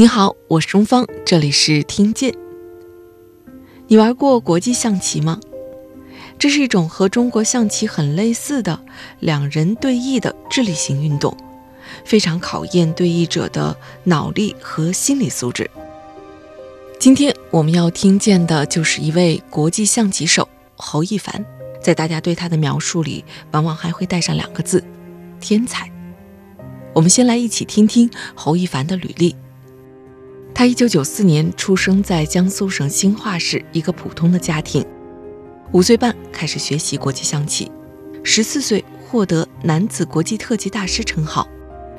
你好，我是钟芳，这里是听见。你玩过国际象棋吗？这是一种和中国象棋很类似的两人对弈的智力型运动，非常考验对弈者的脑力和心理素质。今天我们要听见的就是一位国际象棋手侯一凡，在大家对他的描述里，往往还会带上两个字：天才。我们先来一起听听侯一凡的履历。他一九九四年出生在江苏省兴化市一个普通的家庭，五岁半开始学习国际象棋，十四岁获得男子国际特级大师称号，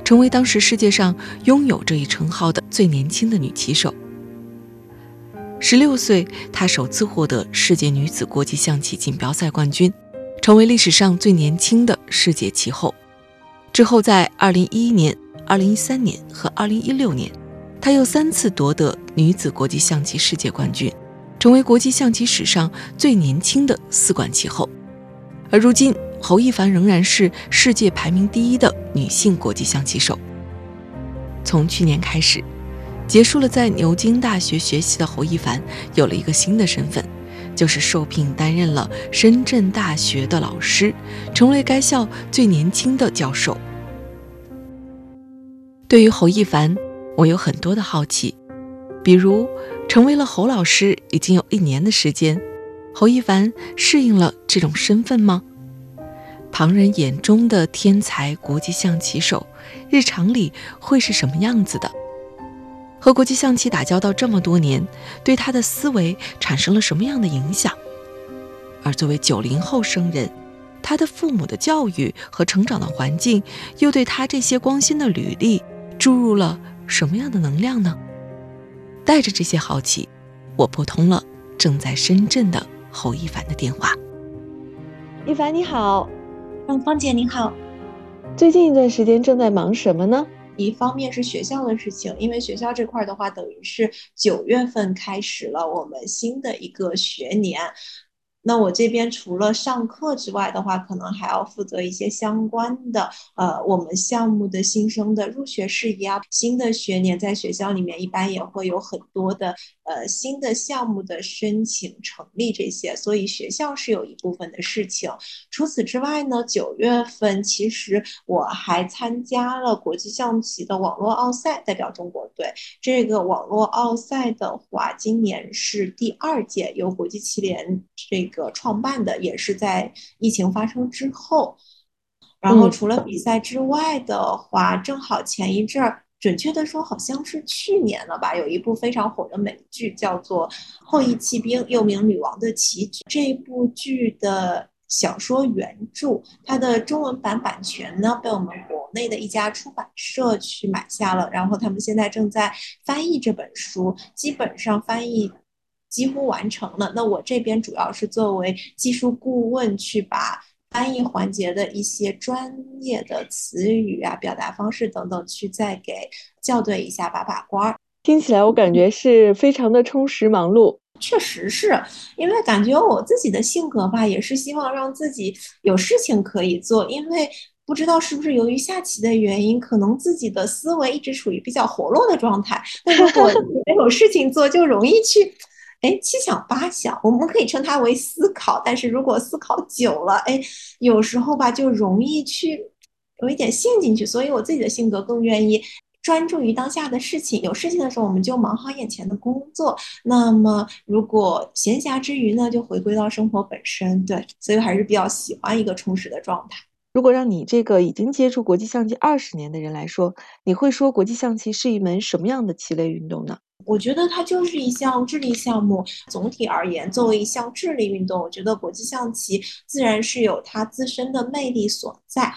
成为当时世界上拥有这一称号的最年轻的女棋手。十六岁，她首次获得世界女子国际象棋锦标赛冠军，成为历史上最年轻的世界棋后。之后，在二零一一年、二零一三年和二零一六年。她又三次夺得女子国际象棋世界冠军，成为国际象棋史上最年轻的四冠棋后。而如今，侯亦凡仍然是世界排名第一的女性国际象棋手。从去年开始，结束了在牛津大学学习的侯亦凡有了一个新的身份，就是受聘担任了深圳大学的老师，成为该校最年轻的教授。对于侯亦凡。我有很多的好奇，比如成为了侯老师已经有一年的时间，侯亦凡适应了这种身份吗？旁人眼中的天才国际象棋手，日常里会是什么样子的？和国际象棋打交道这么多年，对他的思维产生了什么样的影响？而作为九零后生人，他的父母的教育和成长的环境，又对他这些光鲜的履历注入了？什么样的能量呢？带着这些好奇，我拨通了正在深圳的侯一凡的电话。一凡你好，嗯，芳姐你好。最近一段时间正在忙什么呢？一方面是学校的事情，因为学校这块的话，等于是九月份开始了我们新的一个学年。那我这边除了上课之外的话，可能还要负责一些相关的，呃，我们项目的新生的入学事宜啊。新的学年在学校里面一般也会有很多的。呃，新的项目的申请成立这些，所以学校是有一部分的事情。除此之外呢，九月份其实我还参加了国际象棋的网络奥赛，代表中国队。这个网络奥赛的话，今年是第二届，由国际棋联这个创办的，也是在疫情发生之后。然后除了比赛之外的话，正好前一阵儿。准确的说，好像是去年了吧。有一部非常火的美剧，叫做《后羿弃兵》，又名《女王的棋局》。这部剧的小说原著，它的中文版版权呢，被我们国内的一家出版社去买下了。然后他们现在正在翻译这本书，基本上翻译几乎完成了。那我这边主要是作为技术顾问去把。翻译环节的一些专业的词语啊、表达方式等等，去再给校对一下、把把关儿。听起来我感觉是非常的充实忙碌。确实是因为感觉我自己的性格吧，也是希望让自己有事情可以做。因为不知道是不是由于下棋的原因，可能自己的思维一直处于比较活络的状态。那如果 没有事情做，就容易去。哎，七想八想，我们可以称它为思考。但是如果思考久了，哎，有时候吧，就容易去有一点陷进去。所以我自己的性格更愿意专注于当下的事情。有事情的时候，我们就忙好眼前的工作。那么如果闲暇之余呢，就回归到生活本身。对，所以还是比较喜欢一个充实的状态。如果让你这个已经接触国际象棋二十年的人来说，你会说国际象棋是一门什么样的棋类运动呢？我觉得它就是一项智力项目。总体而言，作为一项智力运动，我觉得国际象棋自然是有它自身的魅力所在。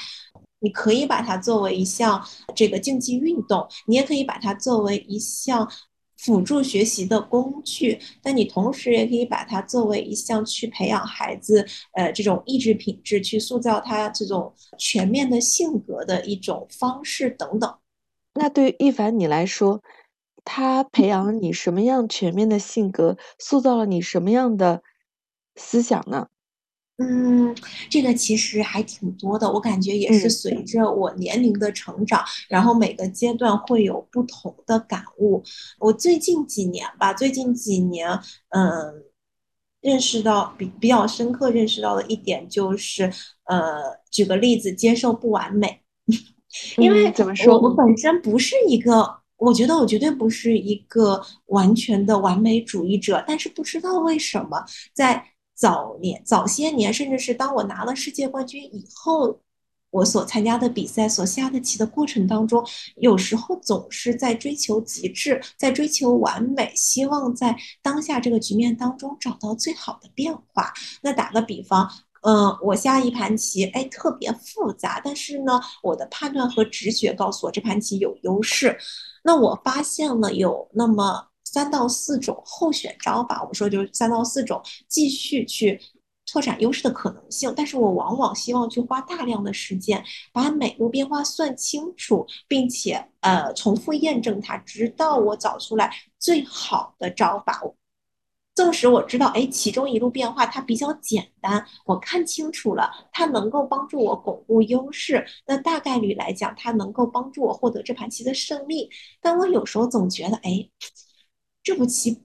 你可以把它作为一项这个竞技运动，你也可以把它作为一项辅助学习的工具，但你同时也可以把它作为一项去培养孩子呃这种意志品质，去塑造他这种全面的性格的一种方式等等。那对于一凡你来说，他培养你什么样全面的性格，塑造了你什么样的思想呢？嗯，这个其实还挺多的，我感觉也是随着我年龄的成长，然后每个阶段会有不同的感悟。我最近几年吧，最近几年，嗯，认识到比比较深刻认识到的一点就是，呃，举个例子，接受不完美，因为怎么说，我本身不是一个，我觉得我绝对不是一个完全的完美主义者，但是不知道为什么在。早年、早些年，甚至是当我拿了世界冠军以后，我所参加的比赛、所下的棋的过程当中，有时候总是在追求极致，在追求完美，希望在当下这个局面当中找到最好的变化。那打个比方，嗯，我下一盘棋，哎，特别复杂，但是呢，我的判断和直觉告诉我这盘棋有优势。那我发现了有那么。三到四种候选招法，我们说就是三到四种继续去拓展优势的可能性。但是我往往希望去花大量的时间把每路变化算清楚，并且呃重复验证它，直到我找出来最好的招法。纵使我知道，哎，其中一路变化它比较简单，我看清楚了，它能够帮助我巩固优势，那大概率来讲，它能够帮助我获得这盘棋的胜利。但我有时候总觉得，哎。这步棋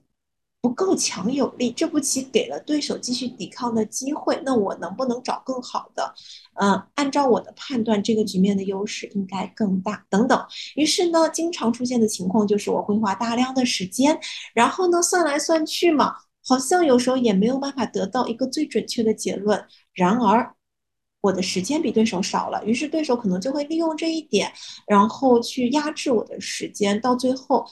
不够强有力，这步棋给了对手继续抵抗的机会。那我能不能找更好的？嗯，按照我的判断，这个局面的优势应该更大。等等。于是呢，经常出现的情况就是我会花大量的时间，然后呢，算来算去嘛，好像有时候也没有办法得到一个最准确的结论。然而，我的时间比对手少了，于是对手可能就会利用这一点，然后去压制我的时间，到最后。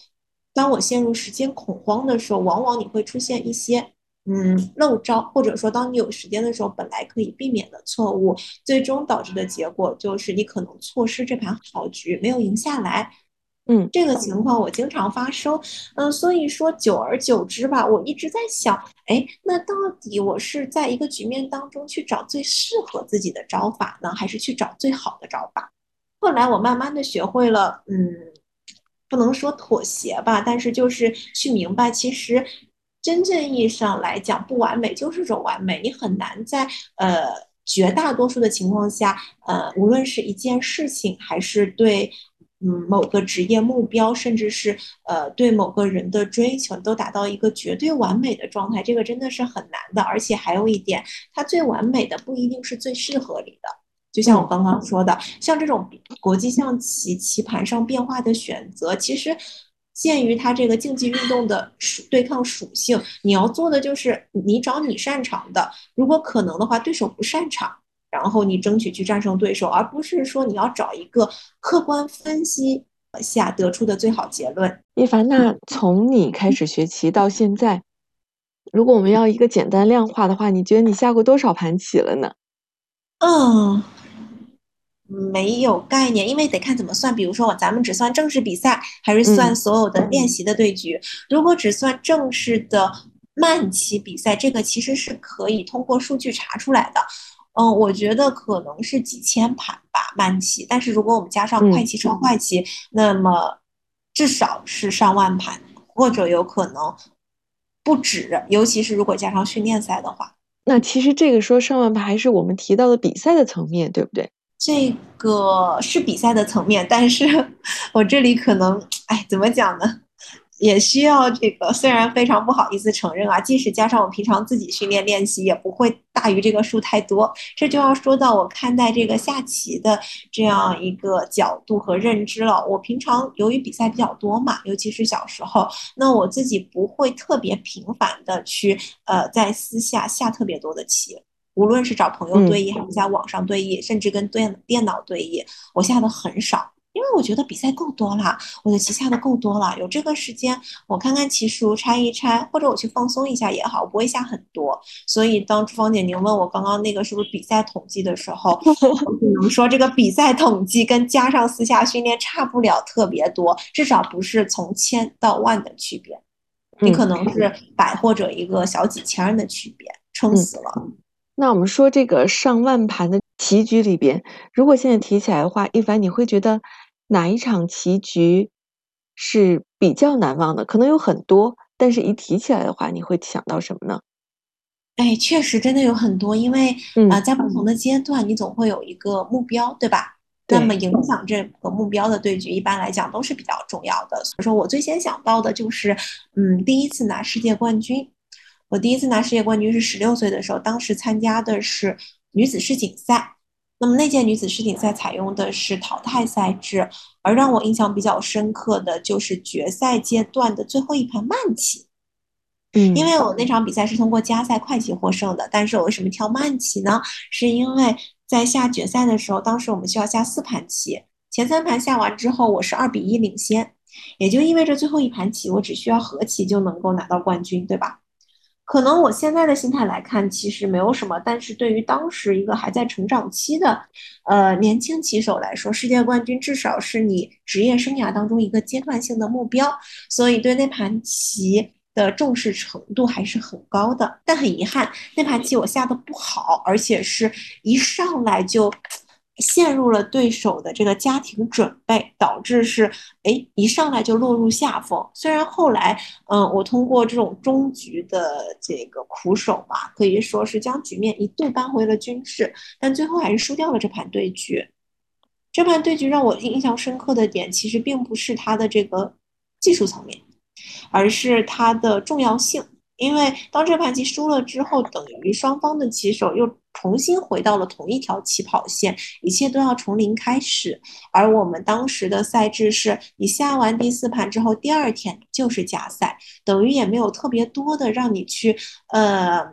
当我陷入时间恐慌的时候，往往你会出现一些嗯漏招，或者说当你有时间的时候，本来可以避免的错误，最终导致的结果就是你可能错失这盘好局，没有赢下来。嗯，这个情况我经常发生。嗯，所以说久而久之吧，我一直在想，哎，那到底我是在一个局面当中去找最适合自己的招法呢，还是去找最好的招法？后来我慢慢的学会了，嗯。不能说妥协吧，但是就是去明白，其实真正意义上来讲，不完美就是种完美。你很难在呃绝大多数的情况下，呃，无论是一件事情，还是对嗯某个职业目标，甚至是呃对某个人的追求，都达到一个绝对完美的状态，这个真的是很难的。而且还有一点，它最完美的不一定是最适合你的。就像我刚刚说的，像这种国际象棋棋盘上变化的选择，其实鉴于它这个竞技运动的属对抗属性，你要做的就是你找你擅长的，如果可能的话，对手不擅长，然后你争取去战胜对手，而不是说你要找一个客观分析下得出的最好结论。一凡，那从你开始学棋到现在，如果我们要一个简单量化的话，你觉得你下过多少盘棋了呢？嗯。没有概念，因为得看怎么算。比如说，咱们只算正式比赛，还是算所有的练习的对局？如果只算正式的慢棋比赛，这个其实是可以通过数据查出来的。嗯，我觉得可能是几千盘吧，慢棋。但是如果我们加上快棋、超快棋，那么至少是上万盘，或者有可能不止。尤其是如果加上训练赛的话，那其实这个说上万盘还是我们提到的比赛的层面，对不对？这个是比赛的层面，但是我这里可能，哎，怎么讲呢？也需要这个，虽然非常不好意思承认啊，即使加上我平常自己训练练习，也不会大于这个数太多。这就要说到我看待这个下棋的这样一个角度和认知了。我平常由于比赛比较多嘛，尤其是小时候，那我自己不会特别频繁的去呃在私下下特别多的棋。无论是找朋友对弈，还是在网上对弈，甚至跟电电脑对弈，我下的很少，因为我觉得比赛够多了，我的棋下的够多了，有这个时间我看看棋书拆一拆，或者我去放松一下也好，我不会下很多。所以当朱芳姐您问我刚刚那个是不是比赛统计的时候，我只能说这个比赛统计跟加上私下训练差不了特别多，至少不是从千到万的区别，你可能是百或者一个小几千的区别，撑死了。那我们说这个上万盘的棋局里边，如果现在提起来的话，一凡你会觉得？哪一场棋局是比较难忘的？可能有很多，但是一提起来的话，你会想到什么呢？哎，确实真的有很多，因为啊，在不同的阶段，你总会有一个目标，对吧？那么影响这个目标的对局，一般来讲都是比较重要的。所以说我最先想到的就是，嗯，第一次拿世界冠军。我第一次拿世界冠军是十六岁的时候，当时参加的是女子世锦赛。那么那届女子世锦赛采用的是淘汰赛制，而让我印象比较深刻的就是决赛阶段的最后一盘慢棋。嗯，因为我那场比赛是通过加赛快棋获胜的，但是我为什么挑慢棋呢？是因为在下决赛的时候，当时我们需要下四盘棋，前三盘下完之后，我是二比一领先，也就意味着最后一盘棋我只需要和棋就能够拿到冠军，对吧？可能我现在的心态来看，其实没有什么，但是对于当时一个还在成长期的，呃年轻棋手来说，世界冠军至少是你职业生涯当中一个阶段性的目标，所以对那盘棋的重视程度还是很高的。但很遗憾，那盘棋我下的不好，而且是一上来就。陷入了对手的这个家庭准备，导致是哎一上来就落入下风。虽然后来，嗯，我通过这种终局的这个苦守吧，可以说是将局面一度扳回了均势，但最后还是输掉了这盘对局。这盘对局让我印象深刻的点，其实并不是它的这个技术层面，而是它的重要性。因为当这盘棋输了之后，等于双方的棋手又重新回到了同一条起跑线，一切都要从零开始。而我们当时的赛制是，你下完第四盘之后，第二天就是加赛，等于也没有特别多的让你去呃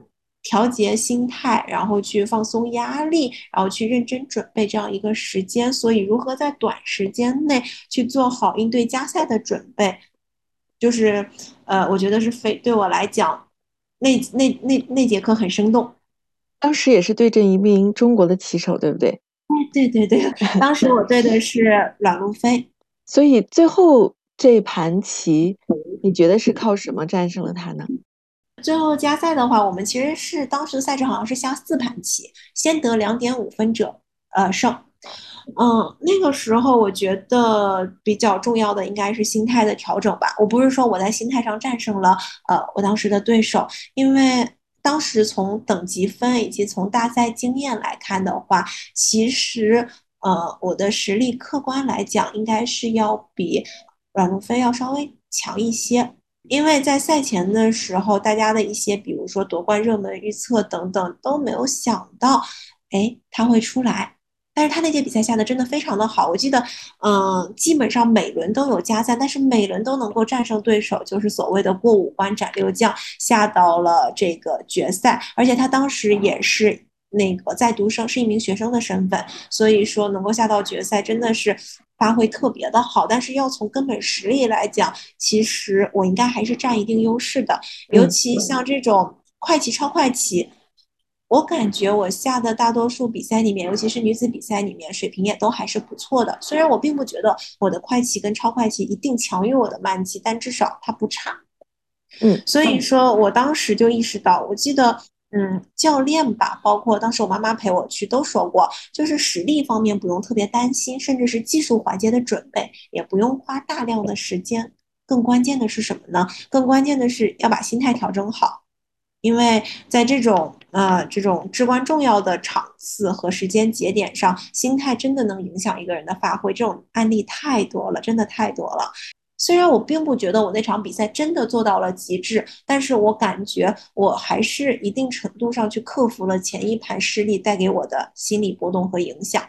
调节心态，然后去放松压力，然后去认真准备这样一个时间。所以，如何在短时间内去做好应对加赛的准备？就是，呃，我觉得是非对我来讲，那那那那节课很生动。当时也是对阵一名中国的棋手，对不对？哎，对对对，当时我对的是阮路飞。所以最后这盘棋，你觉得是靠什么战胜了他呢？最后加赛的话，我们其实是当时的赛制好像是下四盘棋，先得两点五分者，呃，胜。嗯，那个时候我觉得比较重要的应该是心态的调整吧。我不是说我在心态上战胜了呃我当时的对手，因为当时从等级分以及从大赛经验来看的话，其实呃我的实力客观来讲应该是要比阮路飞要稍微强一些。因为在赛前的时候，大家的一些比如说夺冠热门预测等等都没有想到，哎他会出来。但是他那届比赛下的真的非常的好，我记得，嗯，基本上每轮都有加赛，但是每轮都能够战胜对手，就是所谓的过五关斩六将，下到了这个决赛。而且他当时也是那个在读生，是一名学生的身份，所以说能够下到决赛，真的是发挥特别的好。但是要从根本实力来讲，其实我应该还是占一定优势的，尤其像这种快棋、超快棋。我感觉我下的大多数比赛里面，尤其是女子比赛里面，水平也都还是不错的。虽然我并不觉得我的快棋跟超快棋一定强于我的慢棋，但至少它不差。嗯，所以说我当时就意识到，我记得，嗯，教练吧，包括当时我妈妈陪我去都说过，就是实力方面不用特别担心，甚至是技术环节的准备也不用花大量的时间。更关键的是什么呢？更关键的是要把心态调整好。因为在这种呃这种至关重要的场次和时间节点上，心态真的能影响一个人的发挥。这种案例太多了，真的太多了。虽然我并不觉得我那场比赛真的做到了极致，但是我感觉我还是一定程度上去克服了前一盘失利带给我的心理波动和影响，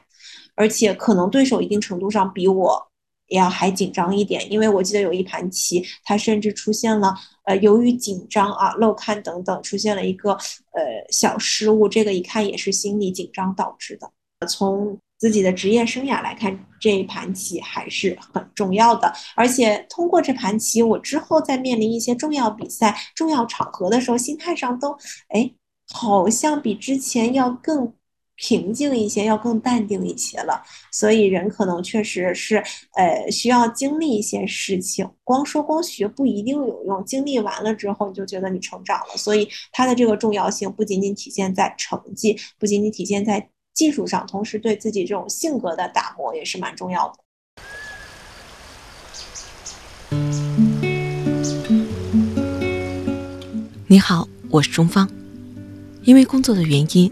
而且可能对手一定程度上比我也。要还紧张一点，因为我记得有一盘棋，它甚至出现了呃，由于紧张啊、漏看等等，出现了一个呃小失误，这个一看也是心理紧张导致的。从自己的职业生涯来看，这一盘棋还是很重要的。而且通过这盘棋，我之后在面临一些重要比赛、重要场合的时候，心态上都哎，好像比之前要更。平静一些，要更淡定一些了。所以人可能确实是，呃，需要经历一些事情。光说光学不一定有用，经历完了之后，你就觉得你成长了。所以它的这个重要性不仅仅体现在成绩，不仅仅体现在技术上，同时对自己这种性格的打磨也是蛮重要的。你好，我是钟芳。因为工作的原因。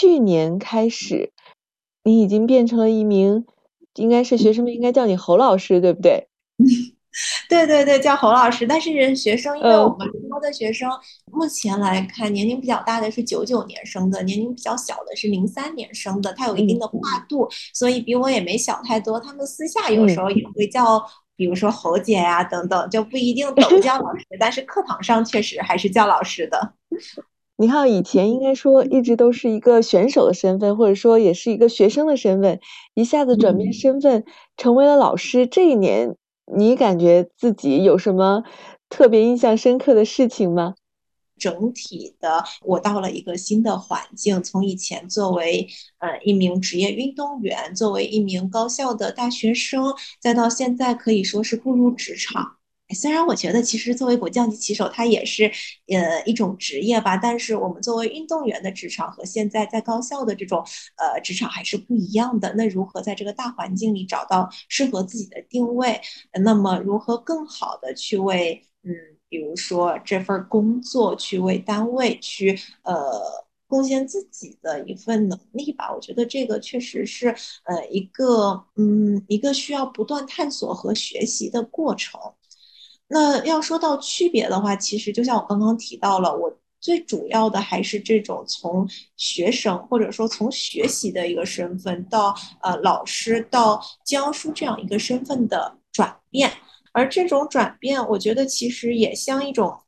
去年开始，你已经变成了一名，应该是学生们应该叫你侯老师，对不对？对对对，叫侯老师。但是学生，因为我们招的学生目前来看，年龄比较大的是九九年生的，年龄比较小的是零三年生的，他有一定的跨度，所以比我也没小太多。他们私下有时候也会叫，比如说侯姐呀等等，就不一定都 叫老师，但是课堂上确实还是叫老师的。你看，以前应该说一直都是一个选手的身份，或者说也是一个学生的身份，一下子转变身份成为了老师。这一年，你感觉自己有什么特别印象深刻的事情吗？整体的，我到了一个新的环境，从以前作为呃一名职业运动员，作为一名高校的大学生，再到现在可以说是步入职场。虽然我觉得，其实作为国际象棋棋手，他也是，呃，一种职业吧。但是我们作为运动员的职场和现在在高校的这种，呃，职场还是不一样的。那如何在这个大环境里找到适合自己的定位？那么如何更好的去为，嗯，比如说这份工作去为单位去，呃，贡献自己的一份能力吧？我觉得这个确实是，呃，一个，嗯，一个需要不断探索和学习的过程。那要说到区别的话，其实就像我刚刚提到了，我最主要的还是这种从学生或者说从学习的一个身份到呃老师到教书这样一个身份的转变，而这种转变，我觉得其实也像一种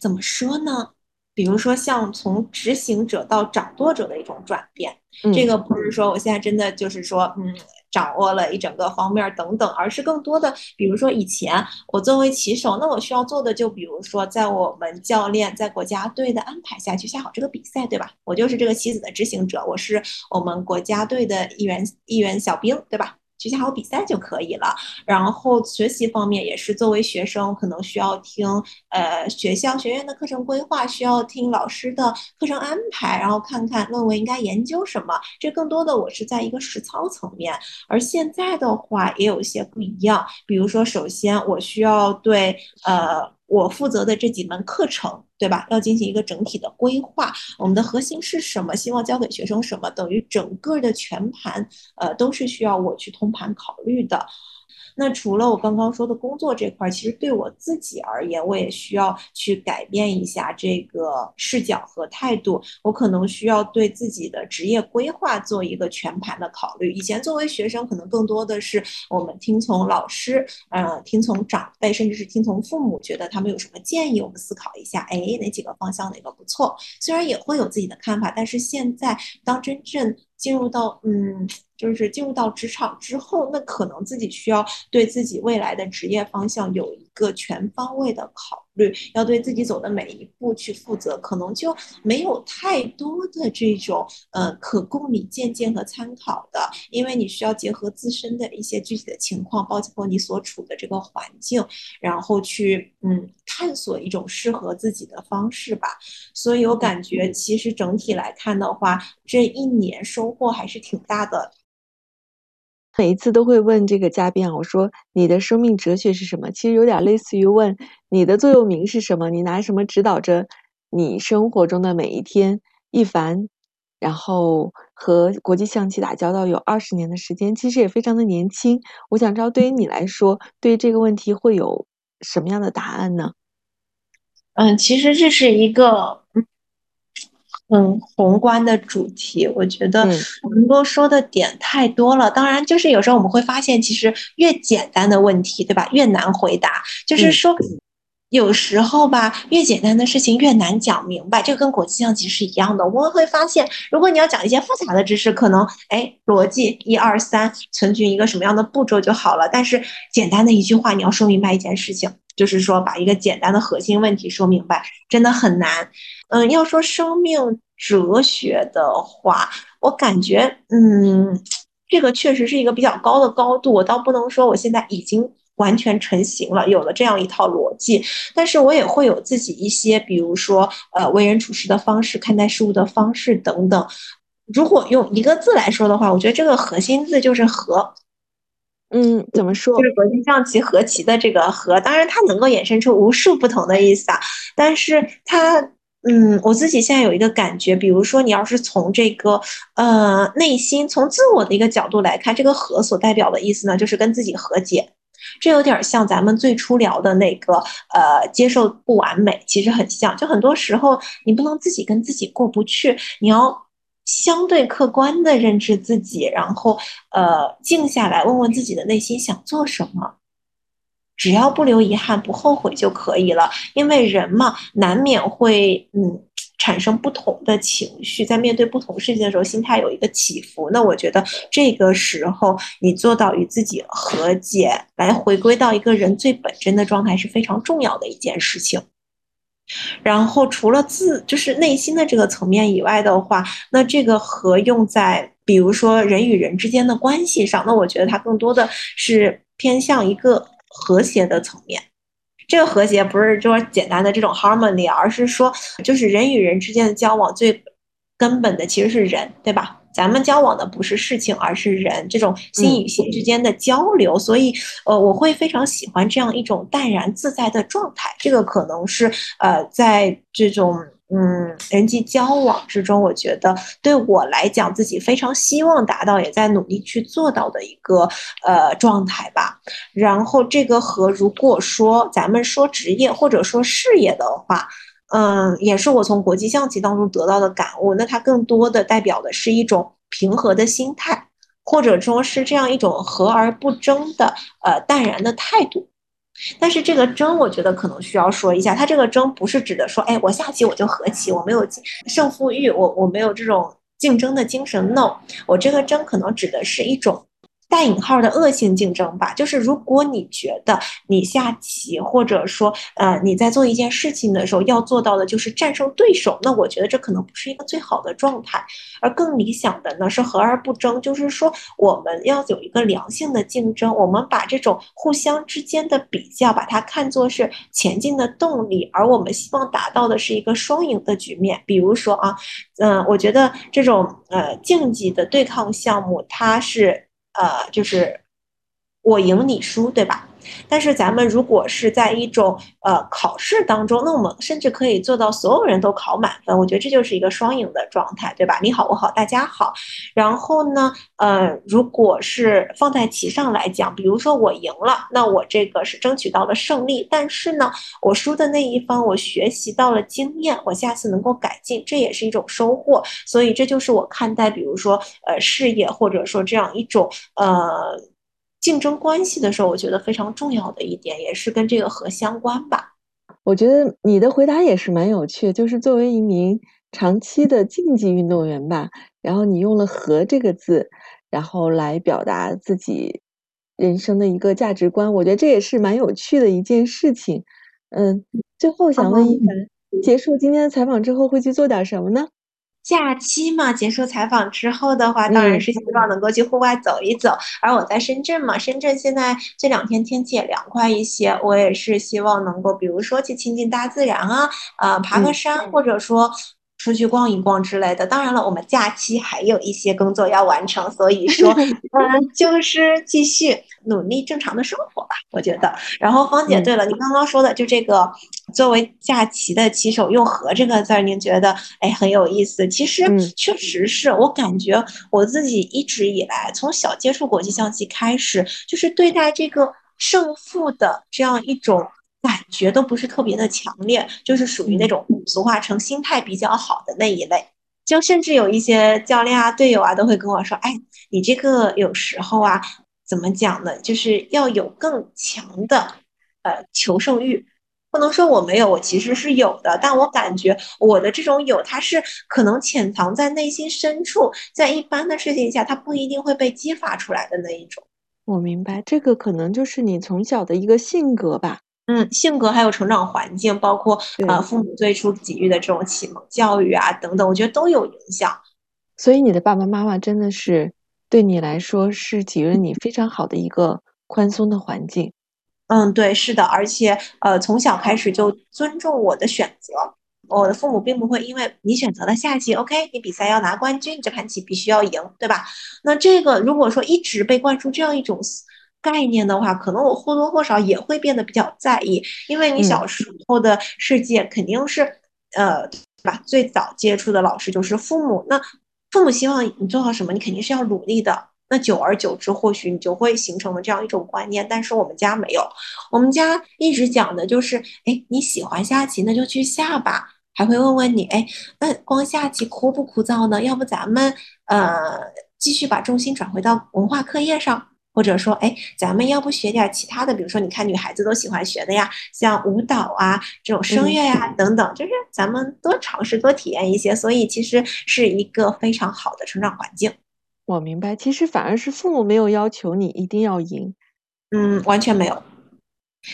怎么说呢？比如说像从执行者到掌舵者的一种转变，这个不是说我现在真的就是说嗯。掌握了一整个方面等等，而是更多的，比如说以前我作为棋手，那我需要做的就比如说在我们教练在国家队的安排下去下好这个比赛，对吧？我就是这个棋子的执行者，我是我们国家队的一员一员小兵，对吧？学习好比赛就可以了。然后学习方面也是，作为学生可能需要听呃学校学院的课程规划，需要听老师的课程安排，然后看看论文应该研究什么。这更多的我是在一个实操层面。而现在的话也有一些不一样，比如说，首先我需要对呃。我负责的这几门课程，对吧？要进行一个整体的规划，我们的核心是什么？希望教给学生什么？等于整个的全盘，呃，都是需要我去通盘考虑的。那除了我刚刚说的工作这块，其实对我自己而言，我也需要去改变一下这个视角和态度。我可能需要对自己的职业规划做一个全盘的考虑。以前作为学生，可能更多的是我们听从老师，呃，听从长辈，甚至是听从父母，觉得他们有什么建议，我们思考一下，哎，哪几个方向哪个不错。虽然也会有自己的看法，但是现在当真正进入到嗯。就是进入到职场之后，那可能自己需要对自己未来的职业方向有个全方位的考虑，要对自己走的每一步去负责，可能就没有太多的这种呃可供你借鉴和参考的，因为你需要结合自身的一些具体的情况，包括你所处的这个环境，然后去嗯探索一种适合自己的方式吧。所以我感觉其实整体来看的话，这一年收获还是挺大的。每一次都会问这个嘉宾啊，我说你的生命哲学是什么？其实有点类似于问你的座右铭是什么？你拿什么指导着你生活中的每一天，一凡，然后和国际象棋打交道有二十年的时间，其实也非常的年轻。我想知道，对于你来说，对于这个问题会有什么样的答案呢？嗯，其实这是一个很宏观的主题，我觉得能够说的点太多了。当然，就是有时候我们会发现，其实越简单的问题，对吧，越难回答。就是说。有时候吧，越简单的事情越难讲明白，这个跟国际象棋是一样的。我们会发现，如果你要讲一些复杂的知识，可能哎逻辑一二三，存取一个什么样的步骤就好了。但是简单的一句话，你要说明白一件事情，就是说把一个简单的核心问题说明白，真的很难。嗯，要说生命哲学的话，我感觉嗯，这个确实是一个比较高的高度。我倒不能说我现在已经。完全成型了，有了这样一套逻辑，但是我也会有自己一些，比如说，呃，为人处事的方式、看待事物的方式等等。如果用一个字来说的话，我觉得这个核心字就是“和”。嗯，怎么说？就是国际象棋和棋的这个“和”，当然它能够衍生出无数不同的意思啊。但是它，嗯，我自己现在有一个感觉，比如说你要是从这个，呃，内心从自我的一个角度来看，这个“和”所代表的意思呢，就是跟自己和解。这有点像咱们最初聊的那个，呃，接受不完美，其实很像。就很多时候，你不能自己跟自己过不去，你要相对客观的认知自己，然后，呃，静下来问问自己的内心想做什么，只要不留遗憾、不后悔就可以了。因为人嘛，难免会，嗯。产生不同的情绪，在面对不同事情的时候，心态有一个起伏。那我觉得这个时候，你做到与自己和解，来回归到一个人最本真的状态，是非常重要的一件事情。然后，除了自就是内心的这个层面以外的话，那这个和用在比如说人与人之间的关系上，那我觉得它更多的是偏向一个和谐的层面。这个和谐不是说简单的这种 harmony，而是说就是人与人之间的交往最根本的其实是人，对吧？咱们交往的不是事情，而是人，这种心与心之间的交流。所以，呃，我会非常喜欢这样一种淡然自在的状态。这个可能是呃，在这种。嗯，人际交往之中，我觉得对我来讲，自己非常希望达到，也在努力去做到的一个呃状态吧。然后这个和如果说咱们说职业或者说事业的话，嗯，也是我从国际象棋当中得到的感悟。那它更多的代表的是一种平和的心态，或者说是这样一种和而不争的呃淡然的态度。但是这个争，我觉得可能需要说一下，它这个争不是指的说，哎，我下棋我就和棋，我没有胜负欲，我我没有这种竞争的精神。No，我这个争可能指的是一种。带引号的恶性竞争吧，就是如果你觉得你下棋，或者说呃你在做一件事情的时候要做到的就是战胜对手，那我觉得这可能不是一个最好的状态，而更理想的呢是和而不争，就是说我们要有一个良性的竞争，我们把这种互相之间的比较，把它看作是前进的动力，而我们希望达到的是一个双赢的局面。比如说啊，嗯，我觉得这种呃竞技的对抗项目，它是。呃，就是我赢你输，对吧？但是咱们如果是在一种呃考试当中，那我们甚至可以做到所有人都考满分。我觉得这就是一个双赢的状态，对吧？你好，我好，大家好。然后呢，呃，如果是放在棋上来讲，比如说我赢了，那我这个是争取到了胜利。但是呢，我输的那一方，我学习到了经验，我下次能够改进，这也是一种收获。所以这就是我看待，比如说呃事业或者说这样一种呃。竞争关系的时候，我觉得非常重要的一点，也是跟这个和相关吧。我觉得你的回答也是蛮有趣，就是作为一名长期的竞技运动员吧，然后你用了“和”这个字，然后来表达自己人生的一个价值观，我觉得这也是蛮有趣的一件事情。嗯，最后想问一凡，结束今天的采访之后会去做点什么呢？假期嘛，结束采访之后的话，当然是希望能够去户外走一走。而我在深圳嘛，深圳现在这两天天气也凉快一些，我也是希望能够，比如说去亲近大自然啊，呃，爬个山，或者说出去逛一逛之类的。当然了，我们假期还有一些工作要完成，所以说，嗯，就是继续努力正常的生活吧，我觉得。然后芳姐，对了，你刚刚说的就这个，作为假期的骑手用“和”这个字儿，您觉得哎很有意思。其实确实是我感觉我自己一直以来从小接触国际象棋开始，就是对待这个胜负的这样一种。感觉都不是特别的强烈，就是属于那种俗话称心态比较好的那一类。就甚至有一些教练啊、队友啊，都会跟我说：“哎，你这个有时候啊，怎么讲呢？就是要有更强的呃求胜欲。不能说我没有，我其实是有的。但我感觉我的这种有，它是可能潜藏在内心深处，在一般的事情下，它不一定会被激发出来的那一种。我明白，这个可能就是你从小的一个性格吧。”嗯，性格还有成长环境，包括呃父母最初给予的这种启蒙教育啊等等，我觉得都有影响。所以你的爸爸妈妈真的是对你来说是给予了你非常好的一个宽松的环境。嗯，对，是的，而且呃从小开始就尊重我的选择。我的父母并不会因为你选择了下棋，OK，你比赛要拿冠军，这盘棋必须要赢，对吧？那这个如果说一直被灌输这样一种。概念的话，可能我或多或少也会变得比较在意，因为你小时候的世界肯定是，呃，对吧？最早接触的老师就是父母，那父母希望你做好什么，你肯定是要努力的。那久而久之，或许你就会形成了这样一种观念。但是我们家没有，我们家一直讲的就是，哎，你喜欢下棋，那就去下吧。还会问问你，哎，那光下棋枯不枯燥呢？要不咱们呃继续把重心转回到文化课业上。或者说，哎，咱们要不学点其他的？比如说，你看女孩子都喜欢学的呀，像舞蹈啊，这种声乐呀等等，就是咱们多尝试、多体验一些。所以，其实是一个非常好的成长环境。我明白，其实反而是父母没有要求你一定要赢，嗯，完全没有。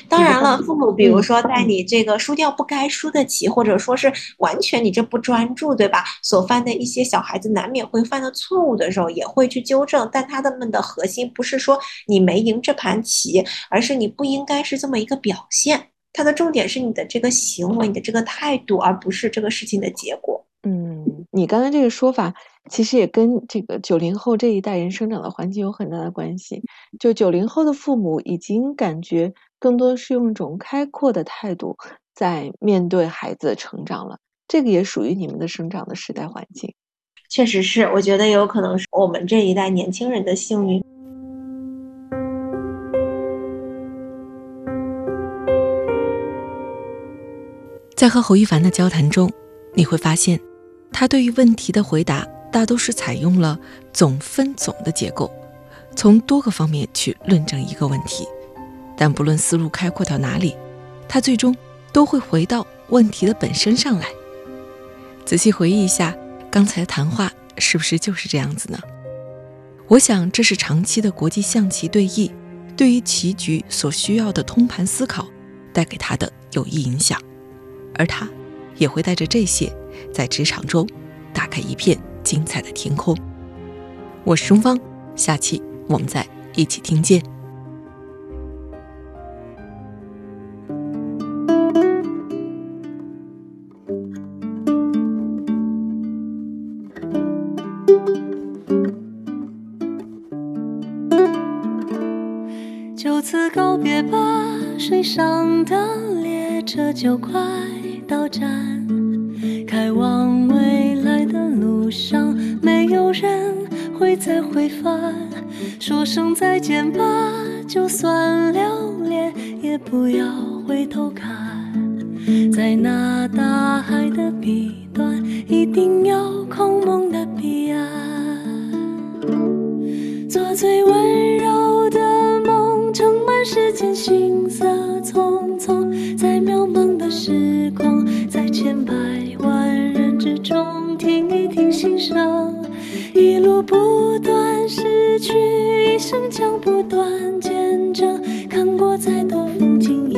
当然了，父母比如说在你这个输掉不该输的棋，或者说是完全你这不专注，对吧？所犯的一些小孩子难免会犯的错误的时候，也会去纠正。但他们的核心不是说你没赢这盘棋，而是你不应该是这么一个表现。它的重点是你的这个行为，你的这个态度，而不是这个事情的结果。嗯，你刚才这个说法其实也跟这个九零后这一代人生长的环境有很大的关系。就九零后的父母已经感觉。更多是用一种开阔的态度在面对孩子的成长了，这个也属于你们的生长的时代环境。确实是，我觉得有可能是我们这一代年轻人的幸运。在和侯一凡的交谈中，你会发现，他对于问题的回答大都是采用了总分总的结构，从多个方面去论证一个问题。但不论思路开阔到哪里，他最终都会回到问题的本身上来。仔细回忆一下刚才的谈话，是不是就是这样子呢？我想这是长期的国际象棋对弈，对于棋局所需要的通盘思考带给他的有益影响，而他也会带着这些，在职场中打开一片精彩的天空。我是钟方，下期我们再一起听见。上的列车就快到站，开往不断见证。看过再多风景，